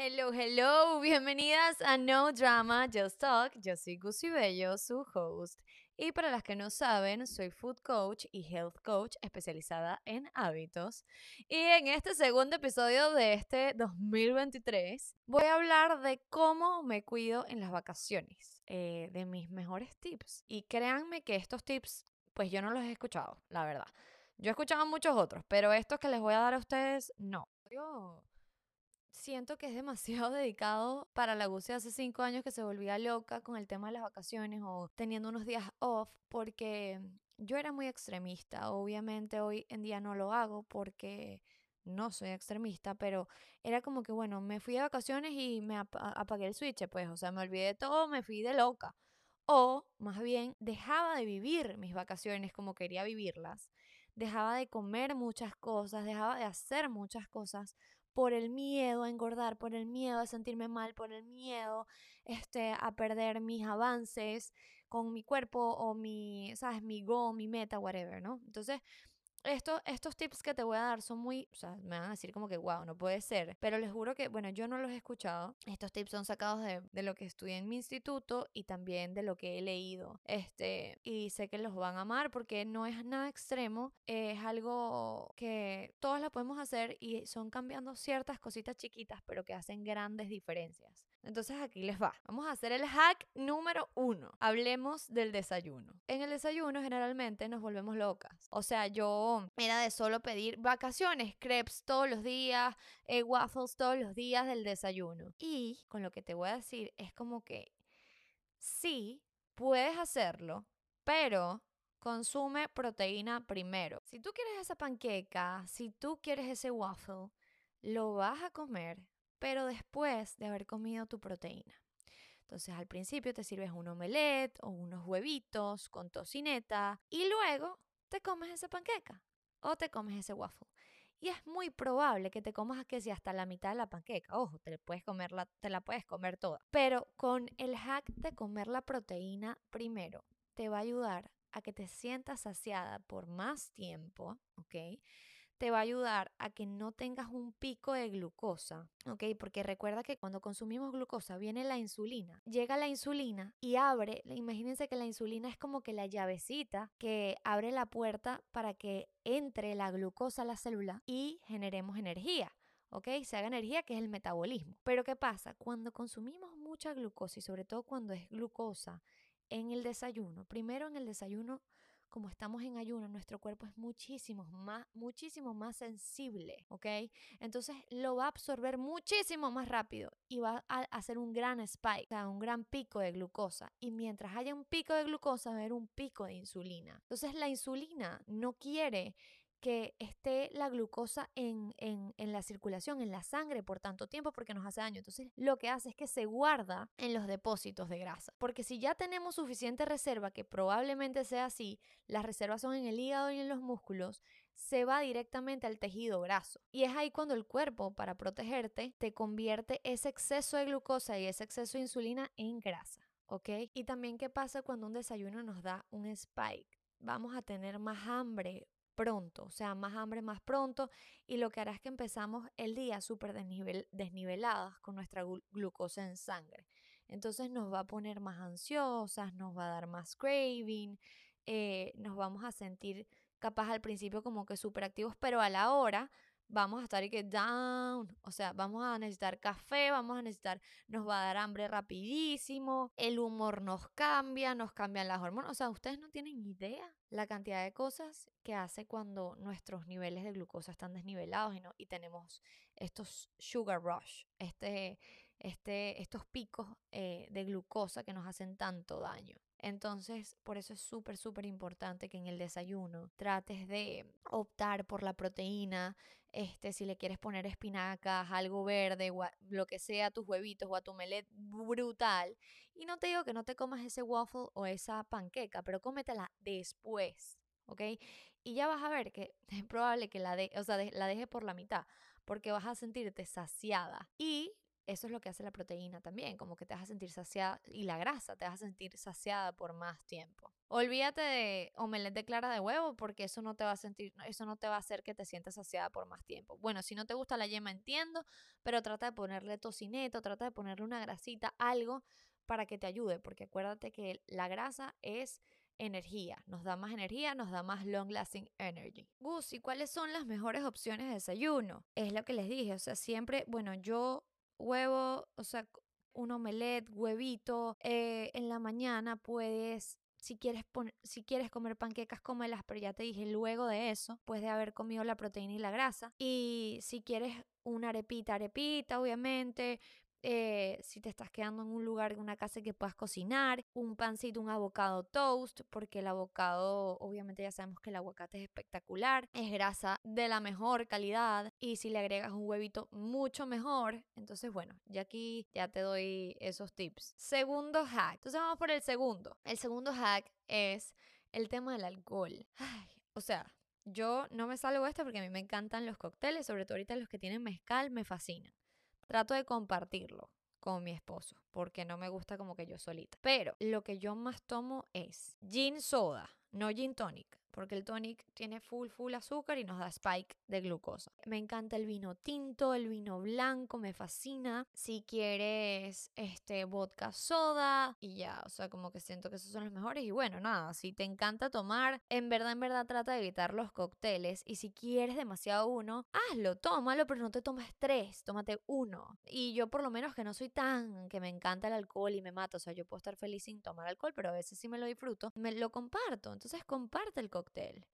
Hello, hello, bienvenidas a No Drama, Just Talk. Yo soy Gusi Bello, su host. Y para las que no saben, soy food coach y health coach especializada en hábitos. Y en este segundo episodio de este 2023 voy a hablar de cómo me cuido en las vacaciones, eh, de mis mejores tips. Y créanme que estos tips, pues yo no los he escuchado, la verdad. Yo he escuchado muchos otros, pero estos que les voy a dar a ustedes, no. Yo siento que es demasiado dedicado para la Gucci hace cinco años que se volvía loca con el tema de las vacaciones o teniendo unos días off, porque yo era muy extremista. Obviamente hoy en día no lo hago porque no soy extremista, pero era como que, bueno, me fui de vacaciones y me apagué el switch, pues, o sea, me olvidé de todo, me fui de loca. O, más bien, dejaba de vivir mis vacaciones como quería vivirlas. Dejaba de comer muchas cosas, dejaba de hacer muchas cosas por el miedo a engordar, por el miedo a sentirme mal, por el miedo este, a perder mis avances con mi cuerpo o mi, ¿sabes? Mi go, mi meta, whatever, ¿no? Entonces, estos tips que te voy a dar son muy, o sea, me van a decir como que, wow, no puede ser, pero les juro que, bueno, yo no los he escuchado. Estos tips son sacados de, de, lo que estudié en mi instituto y también de lo que he leído. Este, y sé que los van a amar porque no es nada extremo, es algo que todos la podemos hacer y son cambiando ciertas cositas chiquitas, pero que hacen grandes diferencias. Entonces aquí les va. Vamos a hacer el hack número uno. Hablemos del desayuno. En el desayuno generalmente nos volvemos locas. O sea, yo era de solo pedir vacaciones, crepes todos los días, eh, waffles todos los días del desayuno. Y con lo que te voy a decir es como que sí, puedes hacerlo, pero consume proteína primero. Si tú quieres esa panqueca, si tú quieres ese waffle, lo vas a comer pero después de haber comido tu proteína. Entonces al principio te sirves un omelette o unos huevitos con tocineta y luego te comes esa panqueca o te comes ese waffle. Y es muy probable que te comas que si hasta la mitad de la panqueca. Ojo, te, puedes comer la, te la puedes comer toda. Pero con el hack de comer la proteína primero, te va a ayudar a que te sientas saciada por más tiempo, ¿ok? Te va a ayudar a que no tengas un pico de glucosa, ¿ok? Porque recuerda que cuando consumimos glucosa viene la insulina. Llega la insulina y abre, imagínense que la insulina es como que la llavecita que abre la puerta para que entre la glucosa a la célula y generemos energía. ¿ok? Se haga energía, que es el metabolismo. Pero ¿qué pasa? Cuando consumimos mucha glucosa y sobre todo cuando es glucosa en el desayuno, primero en el desayuno como estamos en ayuno, nuestro cuerpo es muchísimo más, muchísimo más sensible, ¿ok? Entonces lo va a absorber muchísimo más rápido y va a hacer un gran spike, o sea, un gran pico de glucosa. Y mientras haya un pico de glucosa, va a haber un pico de insulina. Entonces la insulina no quiere que esté la glucosa en, en, en, la circulación, en la sangre por tanto tiempo porque nos hace daño. Entonces lo que hace es que se guarda en los depósitos de grasa. Porque si ya tenemos suficiente reserva, que probablemente sea así, las reservas son en el hígado y en los músculos, se va directamente al tejido graso. Y es ahí cuando el cuerpo, para protegerte, te convierte ese exceso de glucosa y ese exceso de insulina en grasa. ¿Ok? Y también qué pasa cuando un desayuno nos da un spike. Vamos a tener más hambre, pronto, o sea, más hambre más pronto y lo que hará es que empezamos el día súper desnivel, desniveladas con nuestra glucosa en sangre. Entonces nos va a poner más ansiosas, nos va a dar más craving, eh, nos vamos a sentir capaz al principio como que súper activos, pero a la hora vamos a estar y que down, o sea, vamos a necesitar café, vamos a necesitar, nos va a dar hambre rapidísimo, el humor nos cambia, nos cambian las hormonas, o sea, ustedes no tienen idea la cantidad de cosas que hace cuando nuestros niveles de glucosa están desnivelados y, no, y tenemos estos sugar rush, este, este, estos picos eh, de glucosa que nos hacen tanto daño. Entonces, por eso es súper, súper importante que en el desayuno trates de optar por la proteína, este, si le quieres poner espinacas, algo verde, lo que sea, tus huevitos o a tu melet brutal. Y no te digo que no te comas ese waffle o esa panqueca, pero cómetela después, ¿ok? Y ya vas a ver que es probable que la, de, o sea, la deje por la mitad, porque vas a sentirte saciada. Y eso es lo que hace la proteína también, como que te vas a sentir saciada y la grasa te vas a sentir saciada por más tiempo. Olvídate de omelette de clara de huevo porque eso no te va a sentir, eso no te va a hacer que te sientas saciada por más tiempo. Bueno, si no te gusta la yema entiendo, pero trata de ponerle tocineto, trata de ponerle una grasita, algo para que te ayude, porque acuérdate que la grasa es energía, nos da más energía, nos da más long lasting energy. Gus, ¿y cuáles son las mejores opciones de desayuno? Es lo que les dije, o sea, siempre, bueno, yo huevo, o sea, un omelette, huevito, eh, en la mañana puedes si quieres, si quieres comer panquecas, cómelas, pero ya te dije, luego de eso, puedes de haber comido la proteína y la grasa. Y si quieres una arepita, arepita, obviamente, eh, si te estás quedando en un lugar, en una casa que puedas cocinar, un pancito, un avocado toast, porque el avocado, obviamente ya sabemos que el aguacate es espectacular, es grasa de la mejor calidad y si le agregas un huevito mucho mejor, entonces bueno, ya aquí ya te doy esos tips. Segundo hack, entonces vamos por el segundo. El segundo hack es el tema del alcohol. Ay, o sea, yo no me salgo esto porque a mí me encantan los cócteles, sobre todo ahorita los que tienen mezcal, me fascinan. Trato de compartirlo con mi esposo, porque no me gusta como que yo solita. Pero lo que yo más tomo es gin soda, no gin tonic porque el tonic tiene full, full azúcar y nos da spike de glucosa. Me encanta el vino tinto, el vino blanco, me fascina. Si quieres, este, vodka soda y ya, o sea, como que siento que esos son los mejores. Y bueno, nada, si te encanta tomar, en verdad, en verdad trata de evitar los cócteles. Y si quieres demasiado uno, hazlo, tómalo, pero no te tomes tres, tómate uno. Y yo por lo menos que no soy tan, que me encanta el alcohol y me mato, o sea, yo puedo estar feliz sin tomar alcohol, pero a veces sí me lo disfruto, me lo comparto. Entonces comparte el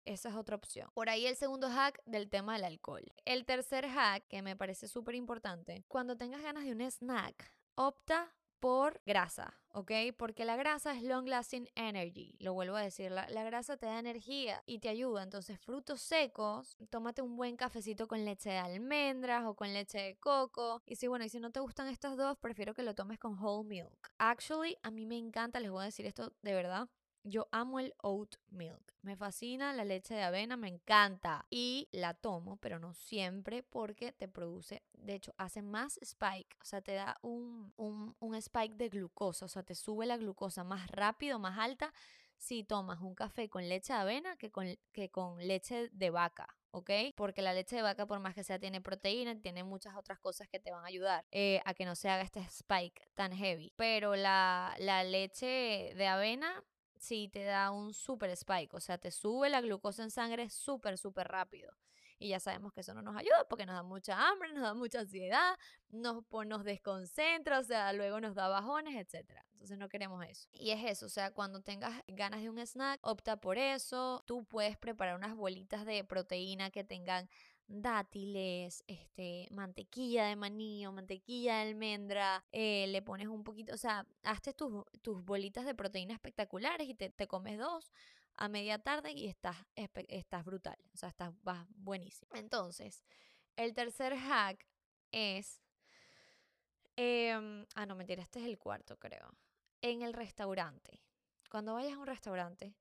esa es otra opción. Por ahí el segundo hack del tema del alcohol. El tercer hack, que me parece súper importante, cuando tengas ganas de un snack, opta por grasa, ¿ok? Porque la grasa es long lasting energy, lo vuelvo a decir, la, la, grasa te da energía y te ayuda, entonces frutos secos, tómate un buen cafecito con leche de almendras o con leche de coco, y si bueno, y si no te gustan estos dos, prefiero que lo tomes con whole milk. Actually, a mí me encanta, les voy a decir esto de verdad, yo amo el oat milk. Me fascina la leche de avena, me encanta. Y la tomo, pero no siempre porque te produce, de hecho, hace más spike. O sea, te da un, un, spike de glucosa. O sea, te sube la glucosa más rápido, más alta si tomas un café con leche de avena que con, que con leche de vaca. ¿ok? Porque la leche de vaca, por más que sea, tiene proteína, tiene muchas otras cosas que te van a ayudar eh, a que no se haga este spike tan heavy. Pero la, la leche de avena sí te da un super spike, o sea, te sube la glucosa en sangre súper, súper rápido. Y ya sabemos que eso no nos ayuda porque nos da mucha hambre, nos da mucha ansiedad, nos, nos desconcentra, o sea, luego nos da bajones, etc. Entonces no queremos eso. Y es eso, o sea, cuando tengas ganas de un snack, opta por eso. Tú puedes preparar unas bolitas de proteína que tengan dátiles, este, mantequilla de maní o mantequilla de almendra, eh, le pones un poquito, o sea, hazte tus, tus bolitas de proteína espectaculares y te, te comes dos a media tarde y estás, estás brutal, o sea, estás vas buenísimo. Entonces, el tercer hack es, em, ah, no, mentira, este es el cuarto, creo. En el restaurante, cuando vayas a un restaurante,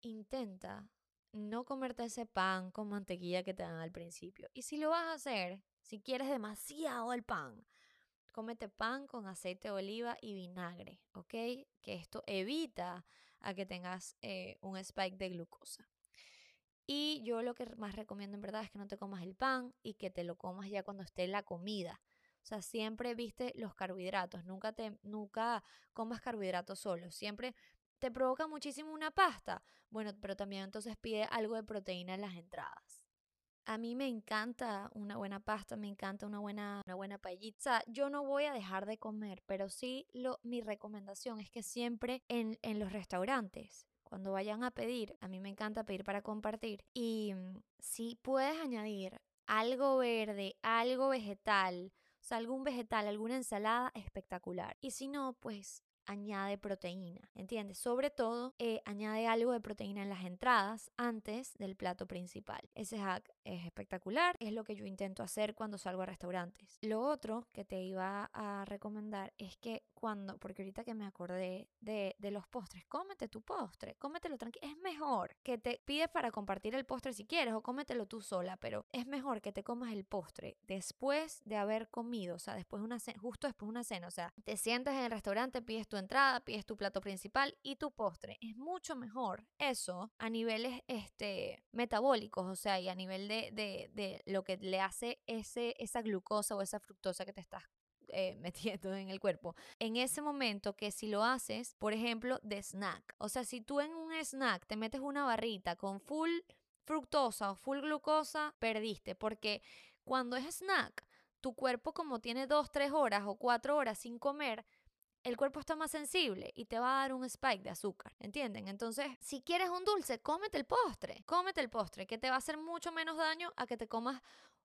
intenta no comerte ese pan con mantequilla que te dan al principio. Y si lo vas a hacer, si quieres demasiado el pan, cómete pan con aceite de oliva y vinagre, ¿ok? Que esto evita a que tengas eh, un spike de glucosa. Y yo lo que más recomiendo en verdad es que no te comas el pan y que te lo comas ya cuando esté la comida. O sea, siempre viste los carbohidratos, nunca, te, nunca comas carbohidratos solos, siempre ¿Te provoca muchísimo una pasta? Bueno, pero también entonces pide algo de proteína en las entradas. A mí me encanta una buena pasta, me encanta una buena, una buena paellita. Yo no voy a dejar de comer, pero sí lo, mi recomendación es que siempre en, en los restaurantes, cuando vayan a pedir, a mí me encanta pedir para compartir. Y mm, si puedes añadir algo verde, algo vegetal, o sea, algún vegetal, alguna ensalada, espectacular. Y si no, pues añade proteína, ¿entiendes? Sobre todo, eh, añade algo de proteína en las entradas antes del plato principal. Ese hack es espectacular, es lo que yo intento hacer cuando salgo a restaurantes. Lo otro que te iba a recomendar es que cuando, porque ahorita que me acordé de, de los postres, cómete tu postre, cómetelo tranquilo. Es mejor que te pides para compartir el postre si quieres o cómetelo tú sola, pero es mejor que te comas el postre después de haber comido, o sea, después una justo después de una cena, o sea, te sientas en el restaurante, pides tu entrada, pides tu plato principal y tu postre. Es mucho mejor eso a niveles este, metabólicos, o sea, y a nivel de, de, de lo que le hace ese, esa glucosa o esa fructosa que te estás eh, metiendo en el cuerpo. En ese momento que si lo haces, por ejemplo, de snack. O sea, si tú en un snack te metes una barrita con full fructosa o full glucosa, perdiste. Porque cuando es snack, tu cuerpo como tiene dos, tres horas o cuatro horas sin comer, el cuerpo está más sensible y te va a dar un spike de azúcar, ¿entienden? Entonces, si quieres un dulce, cómete el postre, cómete el postre, que te va a hacer mucho menos daño a que te comas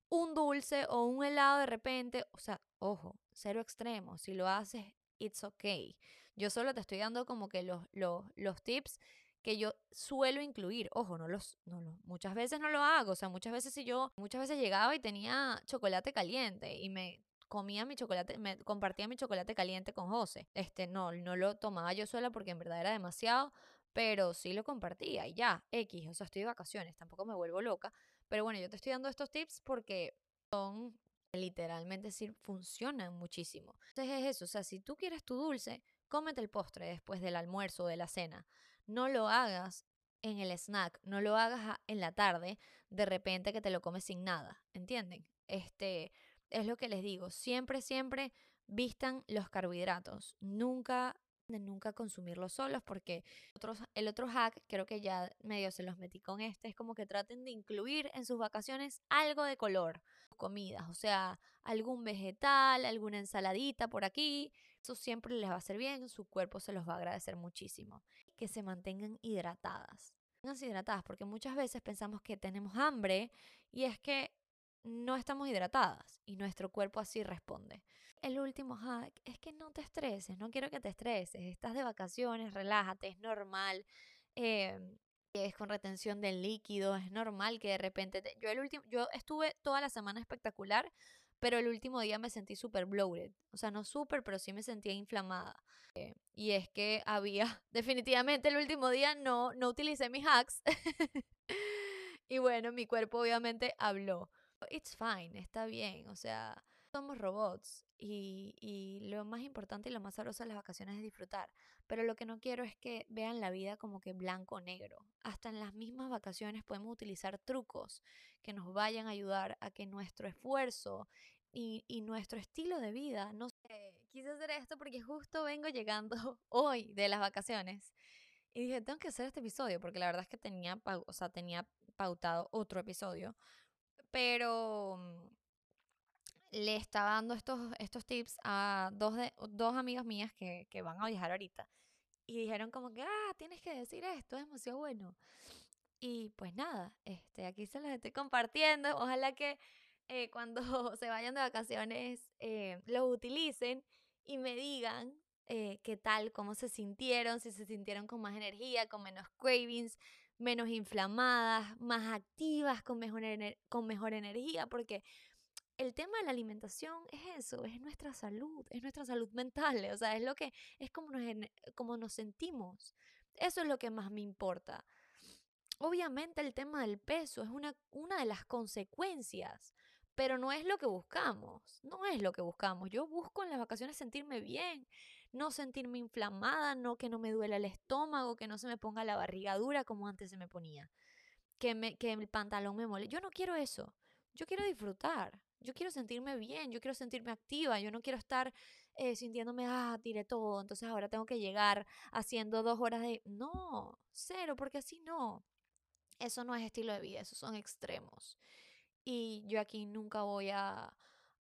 un dulce o un helado de repente. O sea, ojo, cero extremo. Si lo haces, it's okay. Yo solo te estoy dando como que los, los, los tips que yo suelo incluir. Ojo, no los, no los, muchas veces no lo hago. O sea, muchas veces si yo, muchas veces llegaba y tenía chocolate caliente y me comía mi chocolate, compartía mi chocolate caliente con José. Este, no, no lo tomaba yo sola porque en verdad era demasiado, pero sí lo compartía y ya, X, o sea, estoy de vacaciones, tampoco me vuelvo loca. Pero bueno, yo te estoy dando estos tips porque son literalmente sí funcionan muchísimo. Entonces es eso, o sea, si tú quieres tu dulce, cómete el postre después del almuerzo o de la cena. No lo hagas en el snack, no lo hagas en la tarde, de repente que te lo comes sin nada, ¿entienden? Este, es lo que les digo, siempre, siempre vistan los carbohidratos, nunca nunca consumirlos solos porque otros, el otro hack, creo que ya medio se los metí con este, es como que traten de incluir en sus vacaciones algo de color, comidas, o sea, algún vegetal, alguna ensaladita por aquí, eso siempre les va a hacer bien, su cuerpo se los va a agradecer muchísimo. Que se mantengan hidratadas. Hidratadas porque muchas veces pensamos que tenemos hambre y es que no estamos hidratadas y nuestro cuerpo así responde. El último hack es que no te estreses, no quiero que te estreses, estás de vacaciones, relájate, es normal. Eh, es con retención del líquido, es normal que de repente yo el último yo estuve toda la semana espectacular, pero el último día me sentí súper bloated, o sea, no súper, pero sí me sentía inflamada. Eh, y es que había definitivamente el último día no no utilicé mis hacks. y bueno, mi cuerpo obviamente habló it's fine, está bien, o sea, somos robots y, y, lo más importante y lo más sabroso de las vacaciones es disfrutar. Pero lo que no quiero es que vean la vida como que blanco o negro. Hasta en las mismas vacaciones podemos utilizar trucos que nos vayan a ayudar a que nuestro esfuerzo y, y nuestro estilo de vida, no sé, quise hacer esto porque justo vengo llegando hoy de las vacaciones. Y dije, tengo que hacer este episodio porque la verdad es que tenía, o sea, tenía pautado otro episodio pero mm, le estaba dando estos, estos tips a dos, de, dos amigas mías que, que van a viajar ahorita. Y dijeron como que, ah, tienes que decir esto, es demasiado bueno. Y pues nada, este, aquí se los estoy compartiendo. Ojalá que eh, cuando se vayan de vacaciones eh, los utilicen y me digan eh, qué tal, cómo se sintieron, si se sintieron con más energía, con menos cravings, menos inflamadas, más activas, con mejor, con mejor energía, porque el tema de la alimentación es eso, es nuestra salud, es nuestra salud mental, o sea, es lo que, es como nos, como nos sentimos. Eso es lo que más me importa. Obviamente el tema del peso es una, una de las consecuencias, pero no es lo que buscamos, no es lo que buscamos. Yo busco en las vacaciones sentirme bien, no sentirme inflamada, no que no me duela el estómago, que no se me ponga la barriga dura como antes se me ponía, que, me, que el pantalón me mole. Yo no quiero eso. Yo quiero disfrutar. Yo quiero sentirme bien, yo quiero sentirme activa, yo no quiero estar eh, sintiéndome, ah, tiré todo, entonces ahora tengo que llegar haciendo dos horas de... No, cero, porque así no. Eso no es estilo de vida, esos son extremos. Y yo aquí nunca voy a,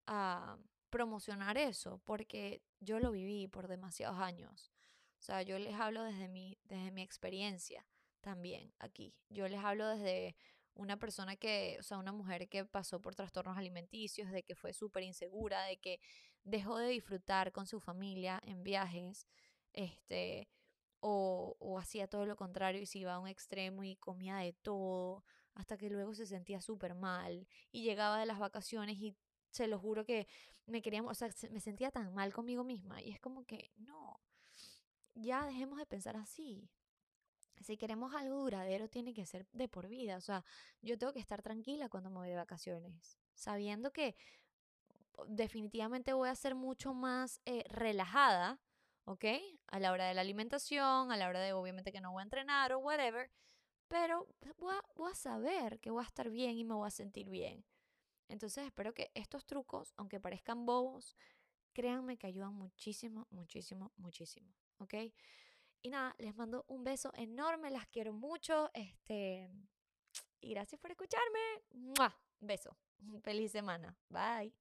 a promocionar eso, porque yo lo viví por demasiados años. O sea, yo les hablo desde mi, desde mi experiencia también aquí. Yo les hablo desde una persona que, o sea, una mujer que pasó por trastornos alimenticios, de que fue súper insegura, de que dejó de disfrutar con su familia en viajes, este, o, o hacía todo lo contrario y se iba a un extremo y comía de todo, hasta que luego se sentía súper mal y llegaba de las vacaciones y se lo juro que me quería, o sea, me sentía tan mal conmigo misma y es como que no, ya dejemos de pensar así. Si queremos algo duradero, tiene que ser de por vida. O sea, yo tengo que estar tranquila cuando me voy de vacaciones, sabiendo que definitivamente voy a ser mucho más eh, relajada, ¿ok? A la hora de la alimentación, a la hora de obviamente que no voy a entrenar o whatever, pero voy a, voy a saber que voy a estar bien y me voy a sentir bien. Entonces espero que estos trucos, aunque parezcan bobos, créanme que ayudan muchísimo, muchísimo, muchísimo, ¿ok? Y nada, les mando un beso enorme, las quiero mucho, este, y gracias por escucharme. ¡Mua! Beso. Feliz semana. Bye.